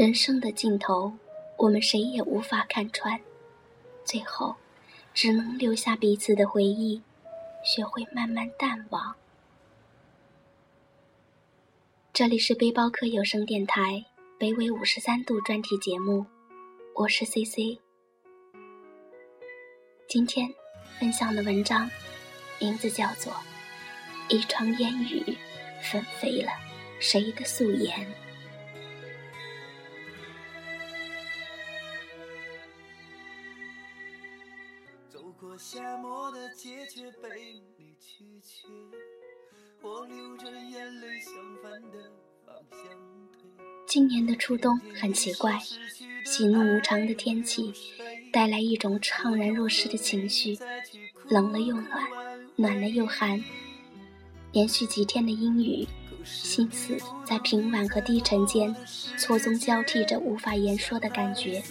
人生的尽头，我们谁也无法看穿，最后，只能留下彼此的回忆，学会慢慢淡忘。这里是背包客有声电台北纬五十三度专题节目，我是 C C。今天分享的文章名字叫做《一窗烟雨，纷飞了谁的素颜》。夏末的街却被你拒绝，我流着眼泪向反的方向。今年的初冬很奇怪，喜怒无常的天气带来一种怅然若失的情绪，冷了又暖，暖了又寒。连续几天的阴雨，心思在平缓和低沉间错综交替着无法言说的感觉。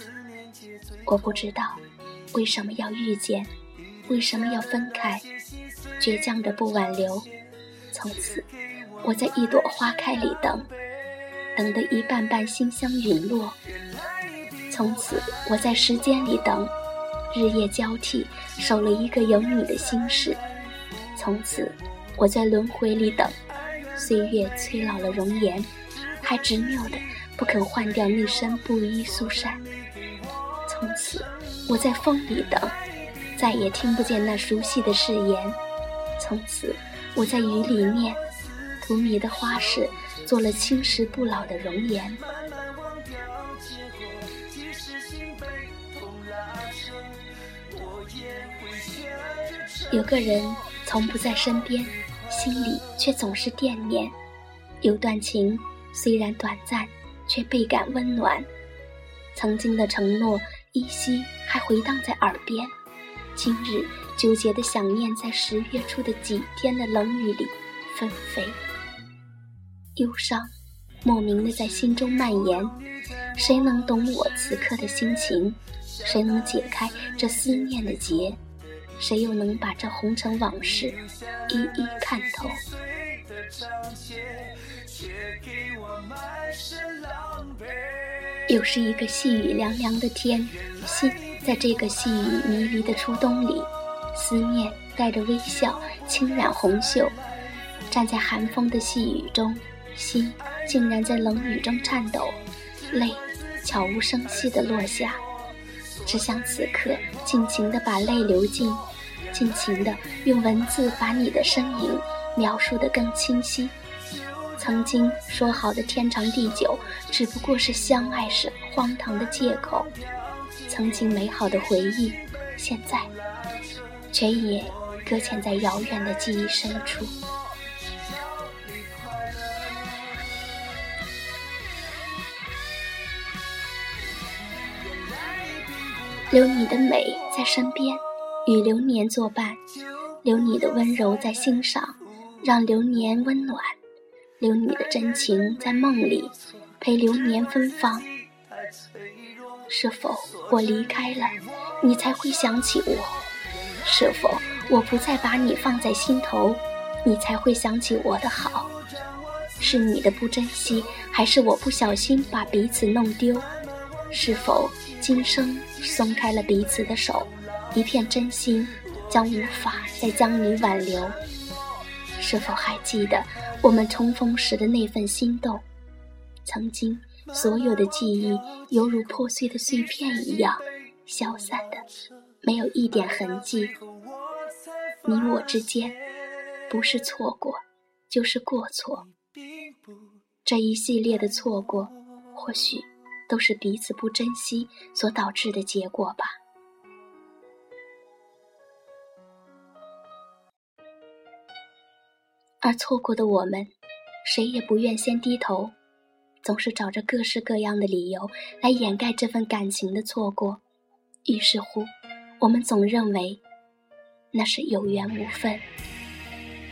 我不知道为什么要遇见。为什么要分开？倔强的不挽留。从此，我在一朵花开里等，等得一瓣瓣馨香陨落。从此，我在时间里等，日夜交替，守了一个有你的心事。从此，我在轮回里等，岁月催老了容颜，还执拗的不肯换掉那身布衣素衫。从此，我在风里等。再也听不见那熟悉的誓言。从此，我在雨里面，荼蘼的花式做了青石不老的容颜。有个人从不在身边，心里却总是惦念。有段情虽然短暂，却倍感温暖。曾经的承诺依稀还回荡在耳边。今日纠结的想念，在十月初的几天的冷雨里纷飞，忧伤莫名的在心中蔓延。谁能懂我此刻的心情？谁能解开这思念的结？谁又能把这红尘往事一一看透？又是一个细雨凉凉的天，心。在这个细雨迷离的初冬里，思念带着微笑轻染红袖，站在寒风的细雨中，心竟然在冷雨中颤抖，泪悄无声息地落下，只想此刻尽情地把泪流尽，尽情地用文字把你的身影描述得更清晰。曾经说好的天长地久，只不过是相爱时荒唐的借口。曾经美好的回忆，现在却也搁浅在遥远的记忆深处。留你的美在身边，与流年作伴；留你的温柔在心上，让流年温暖；留你的真情在梦里，陪流年芬芳。是否我离开了，你才会想起我？是否我不再把你放在心头，你才会想起我的好？是你的不珍惜，还是我不小心把彼此弄丢？是否今生松开了彼此的手，一片真心将无法再将你挽留？是否还记得我们重逢时的那份心动？曾经。所有的记忆犹如破碎的碎片一样消散的，没有一点痕迹。你我之间，不是错过，就是过错。这一系列的错过，或许都是彼此不珍惜所导致的结果吧。而错过的我们，谁也不愿先低头。总是找着各式各样的理由来掩盖这份感情的错过，于是乎，我们总认为那是有缘无分。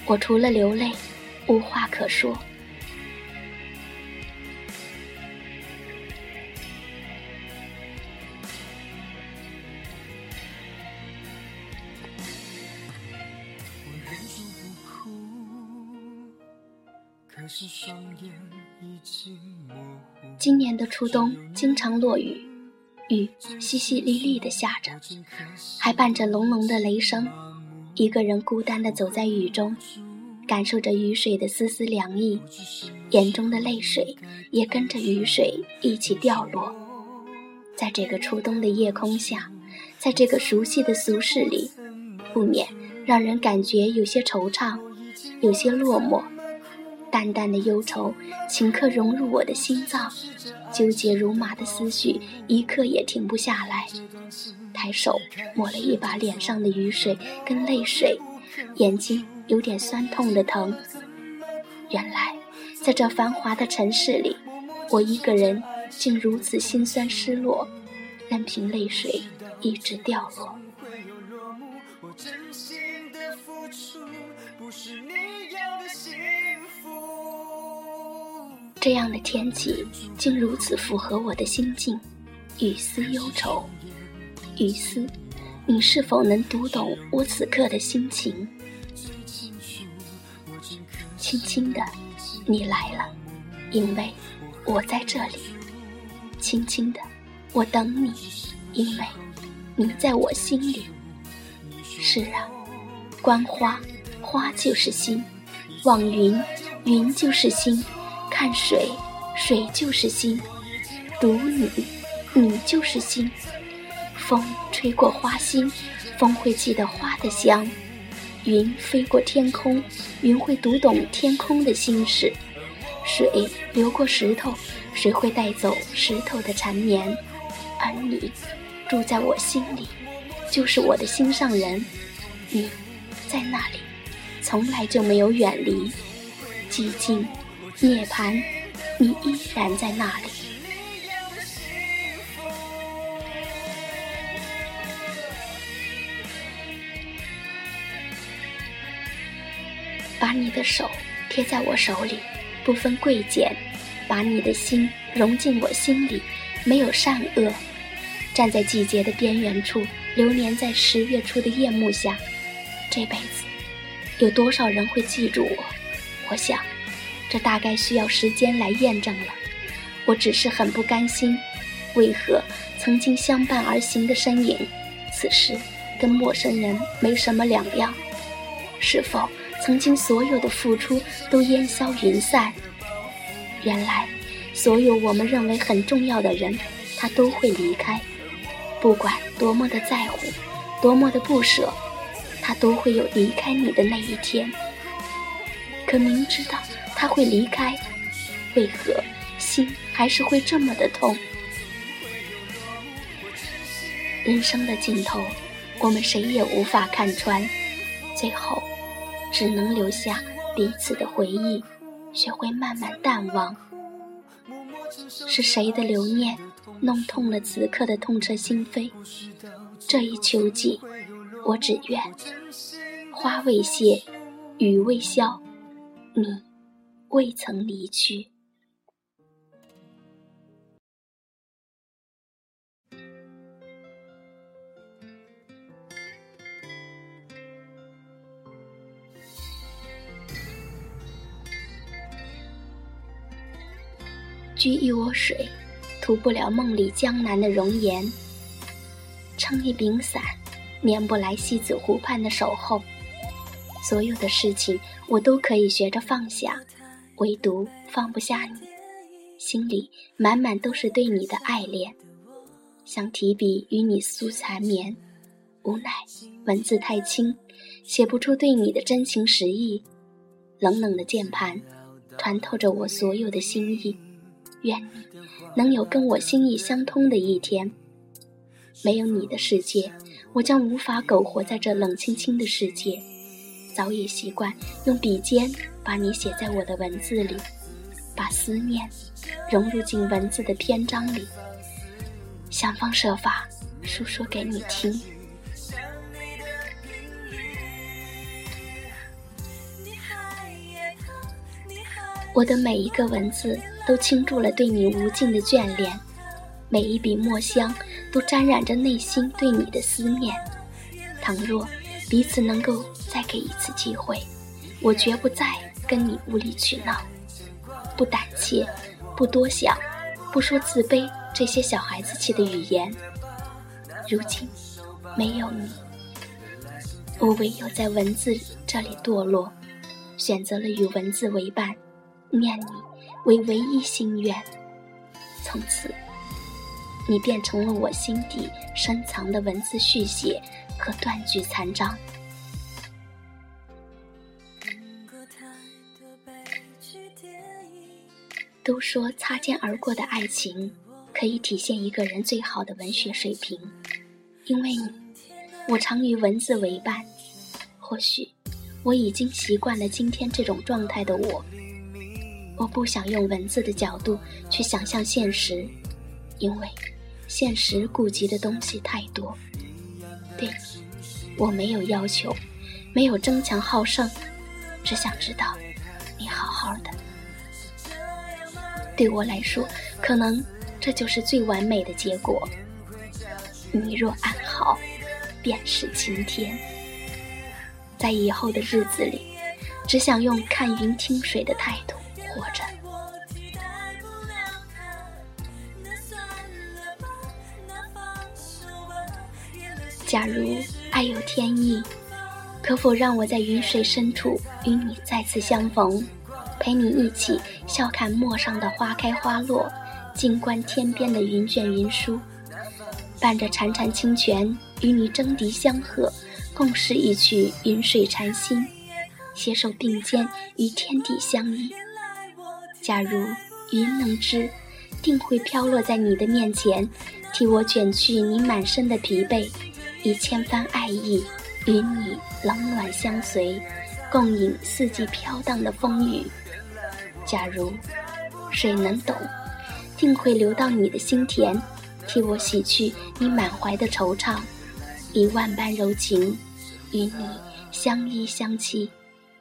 我除了流泪，无话可说。我忍痛。可是双眼今年的初冬经常落雨，雨淅淅沥沥的下着，还伴着隆隆的雷声。一个人孤单的走在雨中，感受着雨水的丝丝凉意，眼中的泪水也跟着雨水一起掉落。在这个初冬的夜空下，在这个熟悉的俗世里，不免让人感觉有些惆怅，有些落寞。淡淡的忧愁顷刻融入我的心脏，纠结如麻的思绪一刻也停不下来。抬手抹了一把脸上的雨水跟泪水，眼睛有点酸痛的疼。原来，在这繁华的城市里，我一个人竟如此心酸失落，任凭泪水一直掉落。这样的天气竟如此符合我的心境，雨丝忧愁。雨丝，你是否能读懂我此刻的心情？轻轻的，你来了，因为我在这里。轻轻的，我等你，因为你在我心里。是啊，观花，花就是心；望云，云就是心。看水，水就是心；读你，你就是心。风吹过花心，风会记得花的香；云飞过天空，云会读懂天空的心事；水流过石头，水会带走石头的缠绵。而你，住在我心里，就是我的心上人。你，在那里，从来就没有远离。寂静。涅槃，你依然在那里。把你的手贴在我手里，不分贵贱；把你的心融进我心里，没有善恶。站在季节的边缘处，流连在十月初的夜幕下，这辈子有多少人会记住我？我想。这大概需要时间来验证了。我只是很不甘心，为何曾经相伴而行的身影，此时跟陌生人没什么两样？是否曾经所有的付出都烟消云散？原来，所有我们认为很重要的人，他都会离开。不管多么的在乎，多么的不舍，他都会有离开你的那一天。可明知道。他会离开，为何心还是会这么的痛？人生的尽头，我们谁也无法看穿，最后只能留下彼此的回忆，学会慢慢淡忘。是谁的留念弄痛了此刻的痛彻心扉？这一秋季，我只愿花未谢，雨未消，你。未曾离去。掬一窝水，涂不了梦里江南的容颜；撑一柄伞，免不来西子湖畔的守候。所有的事情，我都可以学着放下。唯独放不下你，心里满满都是对你的爱恋，想提笔与你诉缠绵，无奈文字太轻，写不出对你的真情实意。冷冷的键盘，穿透着我所有的心意。愿你能有跟我心意相通的一天。没有你的世界，我将无法苟活在这冷清清的世界。早已习惯用笔尖把你写在我的文字里，把思念融入进文字的篇章里，想方设法诉说给你听。我的每一个文字都倾注了对你无尽的眷恋，每一笔墨香都沾染着内心对你的思念。倘若彼此能够。再给一次机会，我绝不再跟你无理取闹。不胆怯，不多想，不说自卑这些小孩子气的语言。如今没有你，我唯有在文字这里堕落，选择了与文字为伴，念你为唯一心愿。从此，你变成了我心底深藏的文字续写和断句残章。都说擦肩而过的爱情，可以体现一个人最好的文学水平。因为你，我常与文字为伴。或许，我已经习惯了今天这种状态的我。我不想用文字的角度去想象现实，因为现实顾及的东西太多。对，我没有要求，没有争强好胜，只想知道你好好的。对我来说，可能这就是最完美的结果。你若安好，便是晴天。在以后的日子里，只想用看云听水的态度活着。假如爱有天意，可否让我在云水深处与你再次相逢？陪你一起笑看陌上的花开花落，静观天边的云卷云舒，伴着潺潺清泉与你争笛相和，共诗一曲云水禅心，携手并肩与天地相依。假如云能知，定会飘落在你的面前，替我卷去你满身的疲惫，以千帆爱意与你冷暖相随，共饮四季飘荡的风雨。假如水能懂，定会流到你的心田，替我洗去你满怀的惆怅，以万般柔情与你相依相栖，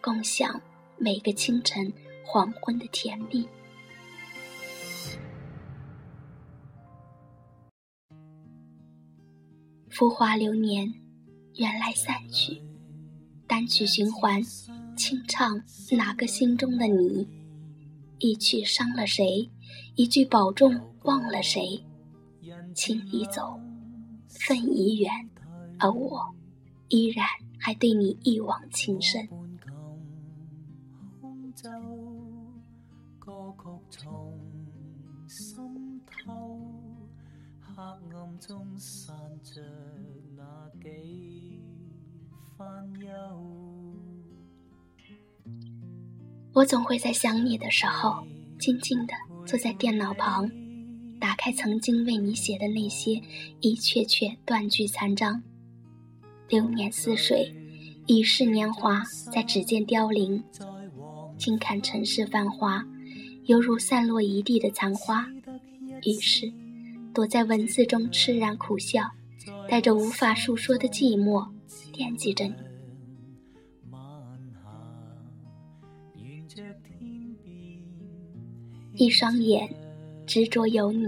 共享每个清晨黄昏的甜蜜。浮华流年，缘来散去，单曲循环，轻唱哪个心中的你。一曲伤了谁，一句保重忘了谁。情已走，恨已远，而我依然还对你一往情深。我总会在想你的时候，静静地坐在电脑旁，打开曾经为你写的那些一阙阙断句残章。流年似水，已是年华在指尖凋零。静看尘世繁华，犹如散落一地的残花。于是，躲在文字中痴然苦笑，带着无法诉说的寂寞，惦记着你。一双眼执着有你，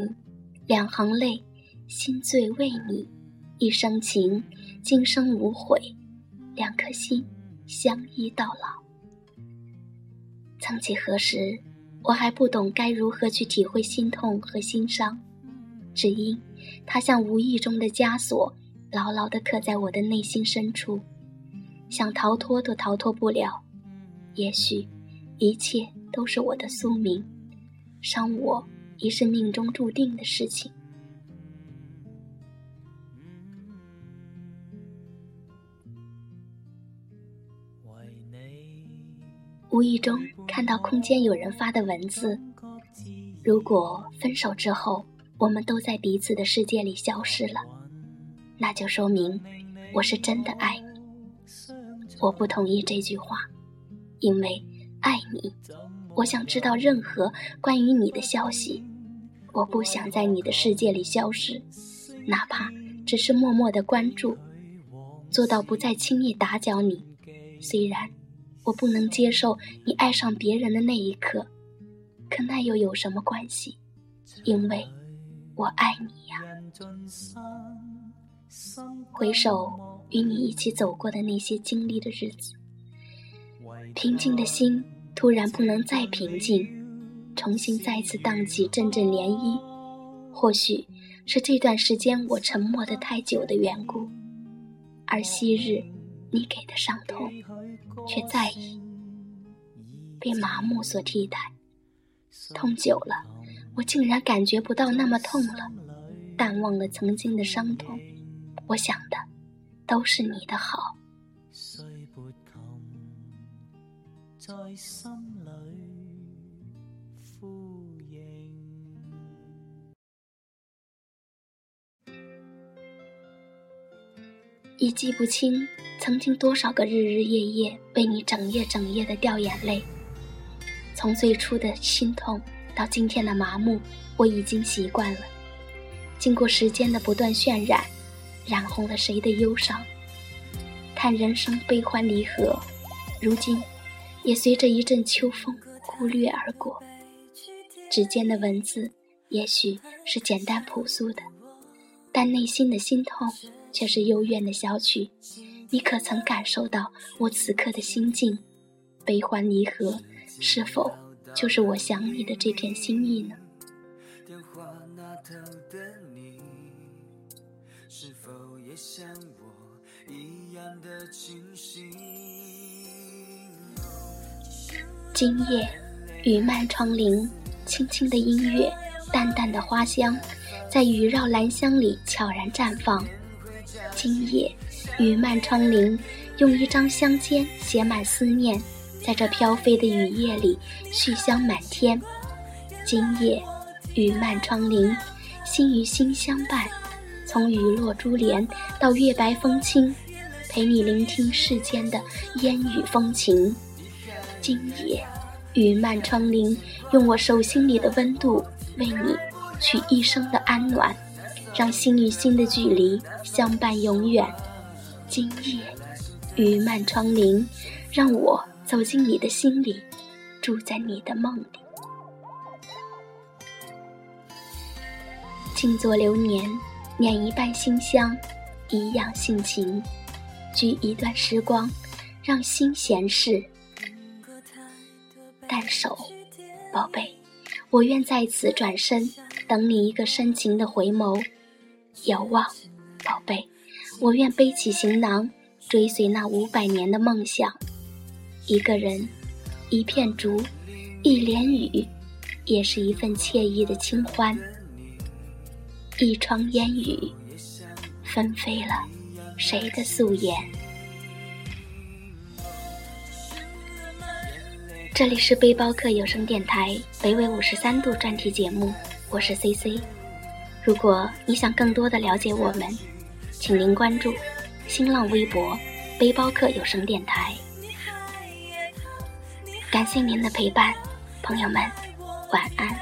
两行泪心醉为你，一生情今生无悔，两颗心相依到老。曾几何时，我还不懂该如何去体会心痛和心伤，只因它像无意中的枷锁，牢牢地刻在我的内心深处，想逃脱都逃脱不了。也许，一切都是我的宿命。伤我已是命中注定的事情。无意中看到空间有人发的文字：如果分手之后，我们都在彼此的世界里消失了，那就说明我是真的爱你。我不同意这句话，因为爱你。我想知道任何关于你的消息，我不想在你的世界里消失，哪怕只是默默的关注，做到不再轻易打搅你。虽然我不能接受你爱上别人的那一刻，可那又有什么关系？因为我爱你呀。回首与你一起走过的那些经历的日子，平静的心。突然不能再平静，重新再次荡起阵阵涟漪。或许是这段时间我沉默的太久的缘故，而昔日你给的伤痛，却再已被麻木所替代。痛久了，我竟然感觉不到那么痛了，淡忘了曾经的伤痛。我想的都是你的好。已记不清曾经多少个日日夜夜为你整夜整夜的掉眼泪。从最初的心痛到今天的麻木，我已经习惯了。经过时间的不断渲染，染红了谁的忧伤？叹人生悲欢离合，如今也随着一阵秋风忽略而过。指尖的文字也许是简单朴素的，但内心的心痛。却是幽怨的小曲，你可曾感受到我此刻的心境？悲欢离合，是否就是我想你的这片心意呢？今夜，雨漫窗棂，轻轻的音乐，淡淡的花香，在雨绕兰香里悄然绽放。今夜，雨漫窗棂，用一张香笺写满思念，在这飘飞的雨夜里，絮香满天。今夜，雨漫窗棂，心与心相伴，从雨落珠帘到月白风清，陪你聆听世间的烟雨风情。今夜，雨漫窗棂，用我手心里的温度，为你取一生的安暖。让心与心的距离相伴永远。今夜，雨漫窗棂，让我走进你的心里，住在你的梦里。静坐流年，捻一半馨香，颐养性情，居一段时光，让心闲适。淡守，宝贝，我愿在此转身，等你一个深情的回眸。遥望，宝贝，我愿背起行囊，追随那五百年的梦想。一个人，一片竹，一帘雨，也是一份惬意的清欢。一窗烟雨，纷飞了谁的素颜？这里是背包客有声电台北纬五十三度专题节目，我是 C C。如果你想更多的了解我们，请您关注新浪微博“背包客有声电台”。感谢您的陪伴，朋友们，晚安。